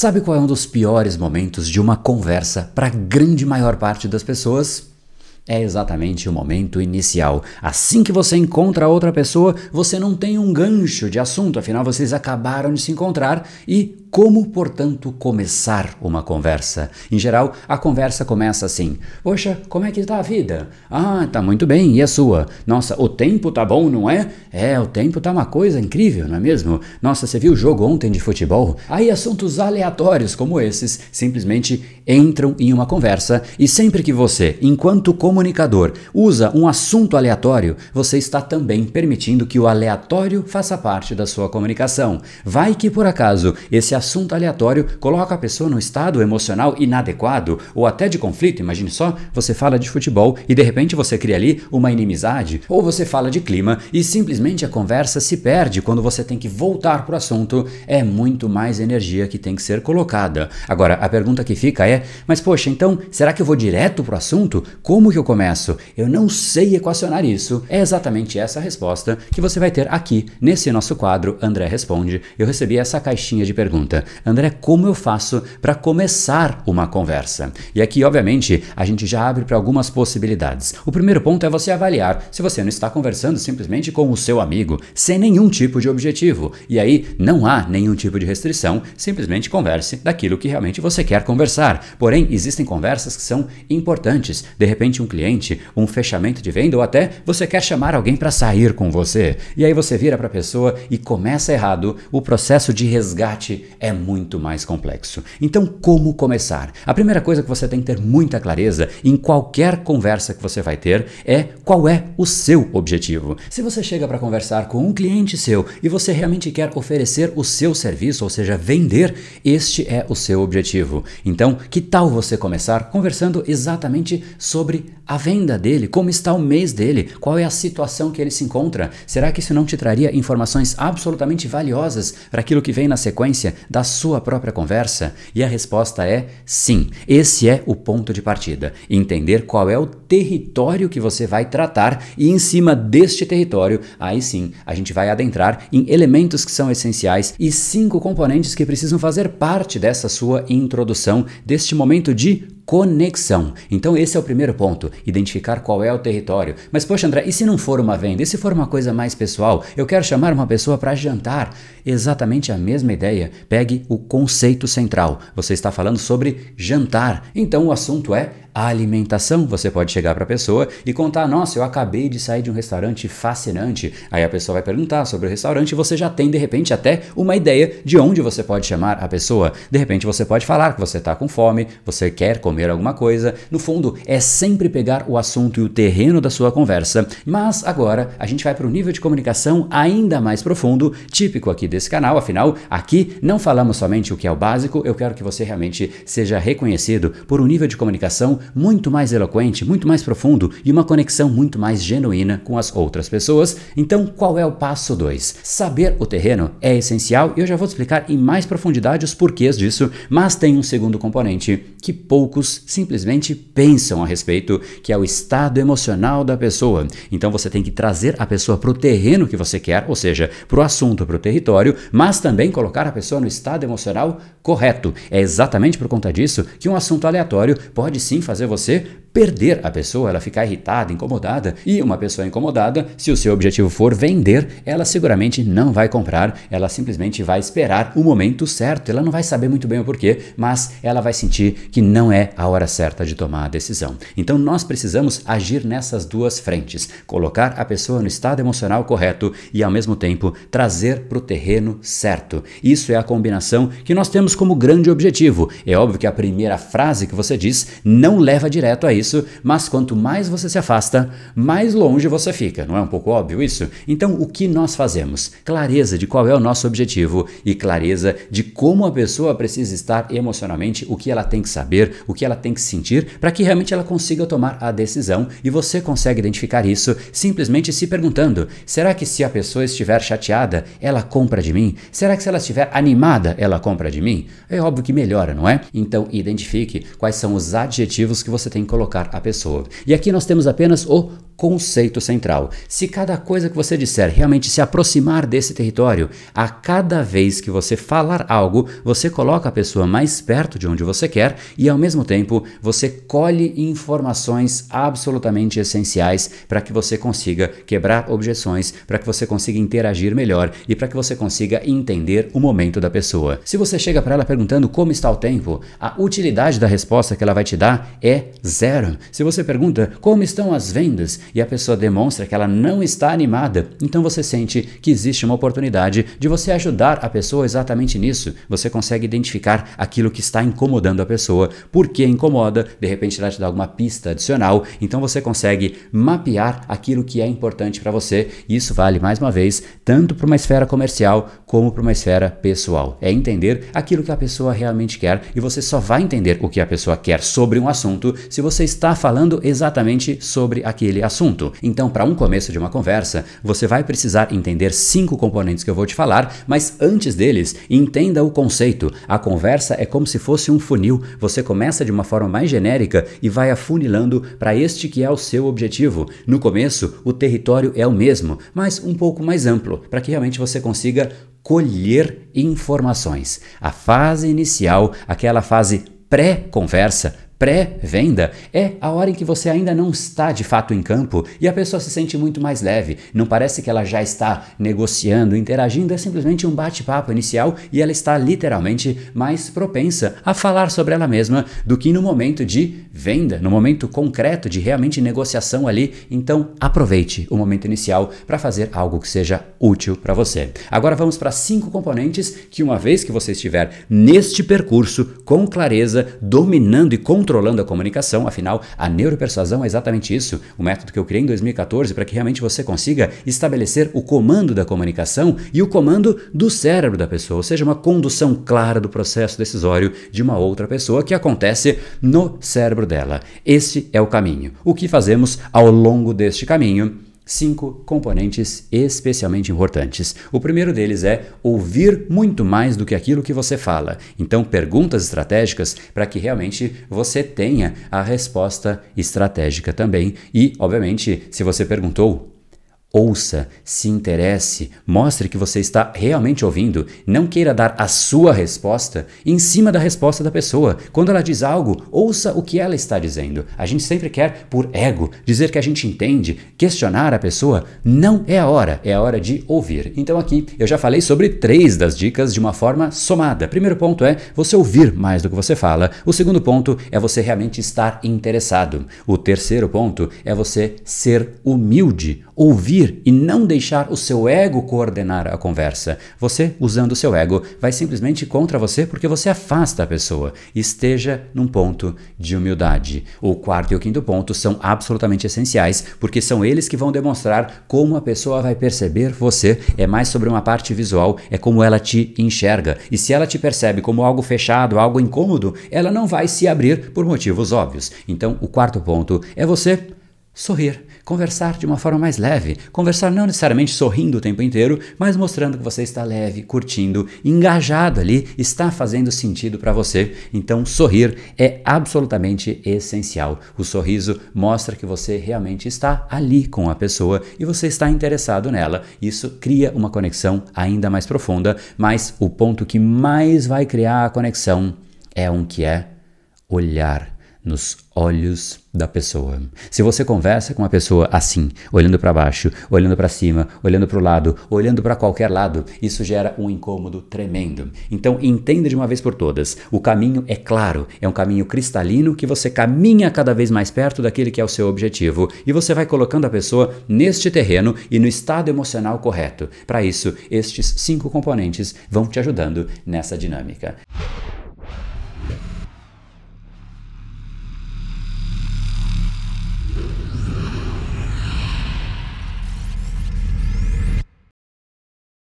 Sabe qual é um dos piores momentos de uma conversa para a grande maior parte das pessoas? É exatamente o momento inicial. Assim que você encontra outra pessoa, você não tem um gancho de assunto, afinal vocês acabaram de se encontrar e como, portanto, começar uma conversa? Em geral, a conversa começa assim: Poxa, como é que está a vida? Ah, tá muito bem, e a sua? Nossa, o tempo tá bom, não é? É, o tempo tá uma coisa incrível, não é mesmo? Nossa, você viu o jogo ontem de futebol? Aí assuntos aleatórios como esses simplesmente entram em uma conversa e sempre que você, enquanto comunicador, usa um assunto aleatório, você está também permitindo que o aleatório faça parte da sua comunicação. Vai que por acaso esse assunto aleatório coloca a pessoa num estado emocional inadequado ou até de conflito. Imagine só, você fala de futebol e de repente você cria ali uma inimizade, ou você fala de clima e simplesmente a conversa se perde quando você tem que voltar para o assunto. É muito mais energia que tem que ser colocada. Agora, a pergunta que fica é: mas poxa, então será que eu vou direto para o assunto? Como que eu começo? Eu não sei equacionar isso. É exatamente essa resposta que você vai ter aqui nesse nosso quadro André Responde. Eu recebi essa caixinha de perguntas pergunta: André, como eu faço para começar uma conversa? E aqui, obviamente, a gente já abre para algumas possibilidades. O primeiro ponto é você avaliar se você não está conversando simplesmente com o seu amigo, sem nenhum tipo de objetivo. E aí não há nenhum tipo de restrição, simplesmente converse daquilo que realmente você quer conversar. Porém, existem conversas que são importantes. De repente, um cliente, um fechamento de venda ou até você quer chamar alguém para sair com você. E aí você vira para a pessoa e começa errado, o processo de resgate é muito mais complexo. Então, como começar? A primeira coisa que você tem que ter muita clareza em qualquer conversa que você vai ter é qual é o seu objetivo. Se você chega para conversar com um cliente seu e você realmente quer oferecer o seu serviço, ou seja, vender, este é o seu objetivo. Então, que tal você começar conversando exatamente sobre a venda dele, como está o mês dele, qual é a situação que ele se encontra? Será que isso não te traria informações absolutamente valiosas para aquilo que vem na sequência da sua própria conversa? E a resposta é sim. Esse é o ponto de partida. Entender qual é o território que você vai tratar e em cima deste território, aí sim, a gente vai adentrar em elementos que são essenciais e cinco componentes que precisam fazer parte dessa sua introdução, deste momento de conexão. Então esse é o primeiro ponto, identificar qual é o território. Mas poxa André, e se não for uma venda? E se for uma coisa mais pessoal? Eu quero chamar uma pessoa para jantar. Exatamente a mesma ideia. Pegue o conceito central. Você está falando sobre jantar. Então o assunto é a alimentação. Você pode chegar para a pessoa e contar: Nossa, eu acabei de sair de um restaurante fascinante. Aí a pessoa vai perguntar sobre o restaurante e você já tem de repente até uma ideia de onde você pode chamar a pessoa. De repente você pode falar que você está com fome, você quer comer alguma coisa. No fundo, é sempre pegar o assunto e o terreno da sua conversa. Mas agora a gente vai para um nível de comunicação ainda mais profundo, típico aqui desse canal. Afinal, aqui não falamos somente o que é o básico, eu quero que você realmente seja reconhecido por um nível de comunicação muito mais eloquente, muito mais profundo e uma conexão muito mais genuína com as outras pessoas. Então, qual é o passo 2? Saber o terreno é essencial e eu já vou te explicar em mais profundidade os porquês disso, mas tem um segundo componente que poucos simplesmente pensam a respeito, que é o estado emocional da pessoa. Então, você tem que trazer a pessoa para o terreno que você quer, ou seja, para o assunto, para o território, mas também colocar a pessoa no estado emocional correto. É exatamente por conta disso que um assunto aleatório pode sim fazer você perder a pessoa, ela ficar irritada, incomodada. E uma pessoa incomodada, se o seu objetivo for vender, ela seguramente não vai comprar, ela simplesmente vai esperar o momento certo. Ela não vai saber muito bem o porquê, mas ela vai sentir que não é a hora certa de tomar a decisão. Então nós precisamos agir nessas duas frentes: colocar a pessoa no estado emocional correto e ao mesmo tempo trazer para o terreno certo. Isso é a combinação que nós temos como grande objetivo. É óbvio que a primeira frase que você diz não leva direto a isso, mas quanto mais você se afasta, mais longe você fica. Não é um pouco óbvio isso? Então, o que nós fazemos? Clareza de qual é o nosso objetivo e clareza de como a pessoa precisa estar emocionalmente, o que ela tem que saber, o que ela tem que sentir, para que realmente ela consiga tomar a decisão. E você consegue identificar isso simplesmente se perguntando: será que se a pessoa estiver chateada, ela compra de mim? Será que se ela estiver animada, ela compra de mim? É óbvio que melhora, não é? Então, identifique quais são os adjetivos que você tem que colocar a pessoa. E aqui nós temos apenas o conceito central. Se cada coisa que você disser realmente se aproximar desse território, a cada vez que você falar algo, você coloca a pessoa mais perto de onde você quer e ao mesmo tempo você colhe informações absolutamente essenciais para que você consiga quebrar objeções, para que você consiga interagir melhor e para que você consiga entender o momento da pessoa. Se você chega para ela perguntando como está o tempo, a utilidade da resposta que ela vai te dar é zero. Se você pergunta como estão as vendas e a pessoa demonstra que ela não está animada, então você sente que existe uma oportunidade de você ajudar a pessoa exatamente nisso. Você consegue identificar aquilo que está incomodando a pessoa, por que incomoda, de repente ela te dá alguma pista adicional, então você consegue mapear aquilo que é importante para você. E isso vale mais uma vez tanto para uma esfera comercial como para uma esfera pessoal. É entender aquilo que a pessoa realmente quer e você só vai entender o que a pessoa quer sobre um assunto se você está falando exatamente sobre aquele assunto assunto. Então, para um começo de uma conversa, você vai precisar entender cinco componentes que eu vou te falar, mas antes deles, entenda o conceito. A conversa é como se fosse um funil. Você começa de uma forma mais genérica e vai afunilando para este que é o seu objetivo. No começo, o território é o mesmo, mas um pouco mais amplo, para que realmente você consiga colher informações. A fase inicial, aquela fase pré-conversa, pré-venda é a hora em que você ainda não está de fato em campo e a pessoa se sente muito mais leve. Não parece que ela já está negociando, interagindo, é simplesmente um bate-papo inicial e ela está literalmente mais propensa a falar sobre ela mesma do que no momento de venda, no momento concreto de realmente negociação ali. Então, aproveite o momento inicial para fazer algo que seja útil para você. Agora vamos para cinco componentes que uma vez que você estiver neste percurso com clareza, dominando e controlando controlando a comunicação, afinal, a neuropersuasão é exatamente isso, o método que eu criei em 2014 para que realmente você consiga estabelecer o comando da comunicação e o comando do cérebro da pessoa, ou seja, uma condução clara do processo decisório de uma outra pessoa que acontece no cérebro dela. Este é o caminho. O que fazemos ao longo deste caminho? Cinco componentes especialmente importantes. O primeiro deles é ouvir muito mais do que aquilo que você fala. Então, perguntas estratégicas para que realmente você tenha a resposta estratégica também. E, obviamente, se você perguntou Ouça, se interesse, mostre que você está realmente ouvindo. Não queira dar a sua resposta em cima da resposta da pessoa. Quando ela diz algo, ouça o que ela está dizendo. A gente sempre quer, por ego, dizer que a gente entende, questionar a pessoa. Não é a hora, é a hora de ouvir. Então, aqui eu já falei sobre três das dicas de uma forma somada. Primeiro ponto é você ouvir mais do que você fala. O segundo ponto é você realmente estar interessado. O terceiro ponto é você ser humilde ouvir e não deixar o seu ego coordenar a conversa. Você, usando o seu ego, vai simplesmente contra você porque você afasta a pessoa. Esteja num ponto de humildade. O quarto e o quinto ponto são absolutamente essenciais porque são eles que vão demonstrar como a pessoa vai perceber você. É mais sobre uma parte visual, é como ela te enxerga. E se ela te percebe como algo fechado, algo incômodo, ela não vai se abrir por motivos óbvios. Então, o quarto ponto é você sorrir, conversar de uma forma mais leve, conversar não necessariamente sorrindo o tempo inteiro, mas mostrando que você está leve, curtindo, engajado ali, está fazendo sentido para você. Então, sorrir é absolutamente essencial. O sorriso mostra que você realmente está ali com a pessoa e você está interessado nela. Isso cria uma conexão ainda mais profunda, mas o ponto que mais vai criar a conexão é um que é olhar nos olhos da pessoa. Se você conversa com uma pessoa assim, olhando para baixo, olhando para cima, olhando para o lado, olhando para qualquer lado, isso gera um incômodo tremendo. Então entenda de uma vez por todas, o caminho é claro, é um caminho cristalino que você caminha cada vez mais perto daquele que é o seu objetivo e você vai colocando a pessoa neste terreno e no estado emocional correto. Para isso, estes cinco componentes vão te ajudando nessa dinâmica.